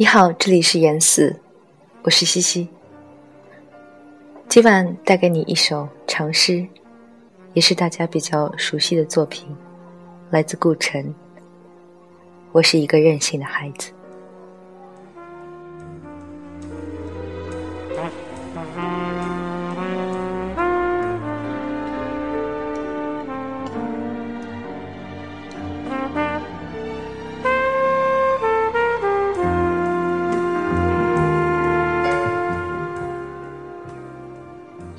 你好，这里是言四，我是西西。今晚带给你一首长诗，也是大家比较熟悉的作品，来自顾城。我是一个任性的孩子。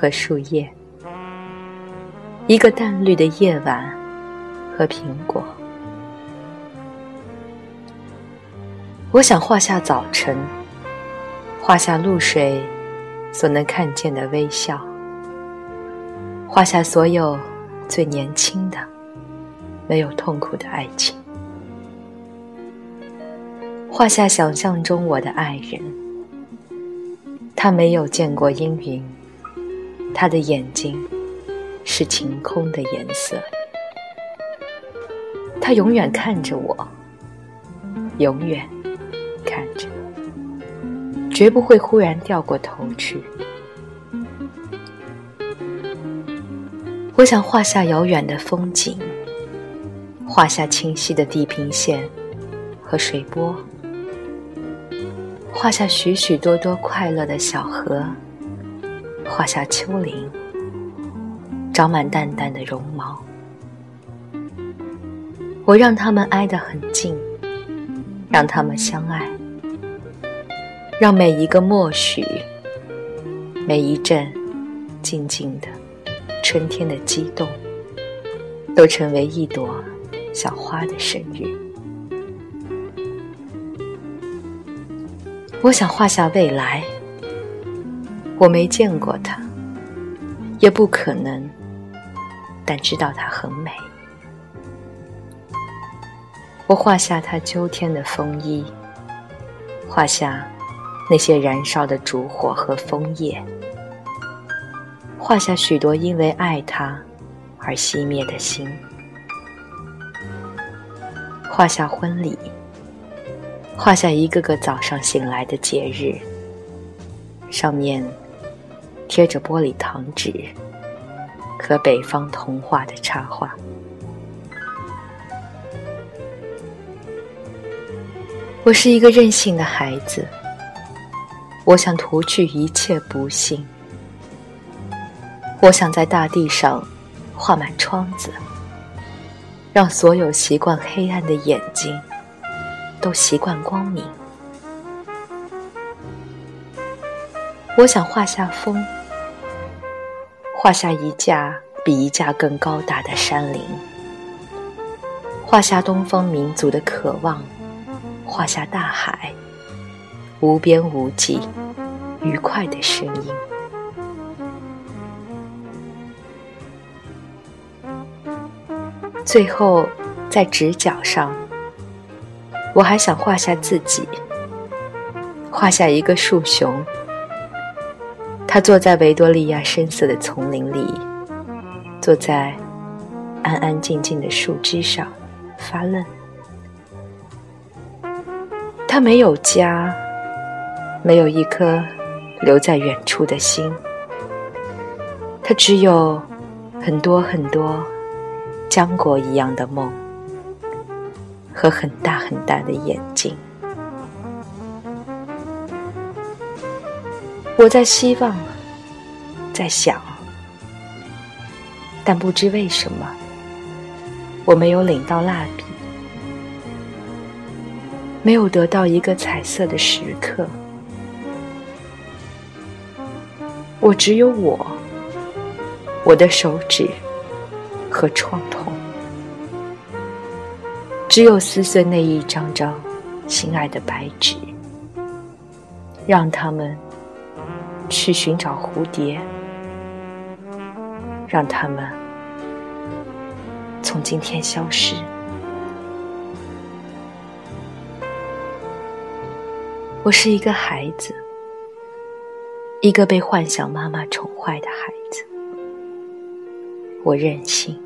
和树叶，一个淡绿的夜晚，和苹果。我想画下早晨，画下露水所能看见的微笑，画下所有最年轻的、没有痛苦的爱情，画下想象中我的爱人，他没有见过阴云。他的眼睛是晴空的颜色，他永远看着我，永远看着，绝不会忽然掉过头去。我想画下遥远的风景，画下清晰的地平线和水波，画下许许多多快乐的小河。画下丘陵，长满淡淡的绒毛。我让他们挨得很近，让他们相爱，让每一个默许，每一阵静静的春天的激动，都成为一朵小花的生日。我想画下未来。我没见过它，也不可能，但知道它很美。我画下它秋天的风衣，画下那些燃烧的烛火和枫叶，画下许多因为爱它而熄灭的心，画下婚礼，画下一个个早上醒来的节日，上面。贴着玻璃糖纸和北方童话的插画。我是一个任性的孩子，我想涂去一切不幸。我想在大地上画满窗子，让所有习惯黑暗的眼睛都习惯光明。我想画下风。画下一架比一架更高大的山林，画下东方民族的渴望，画下大海无边无际愉快的声音。最后，在直角上，我还想画下自己，画下一个树熊。他坐在维多利亚深色的丛林里，坐在安安静静的树枝上发愣。他没有家，没有一颗留在远处的心。他只有很多很多浆果一样的梦和很大很大的眼睛。我在希望，在想，但不知为什么，我没有领到蜡笔，没有得到一个彩色的时刻。我只有我，我的手指和创痛，只有撕碎那一张张心爱的白纸。让他们去寻找蝴蝶，让他们从今天消失。我是一个孩子，一个被幻想妈妈宠坏的孩子。我任性。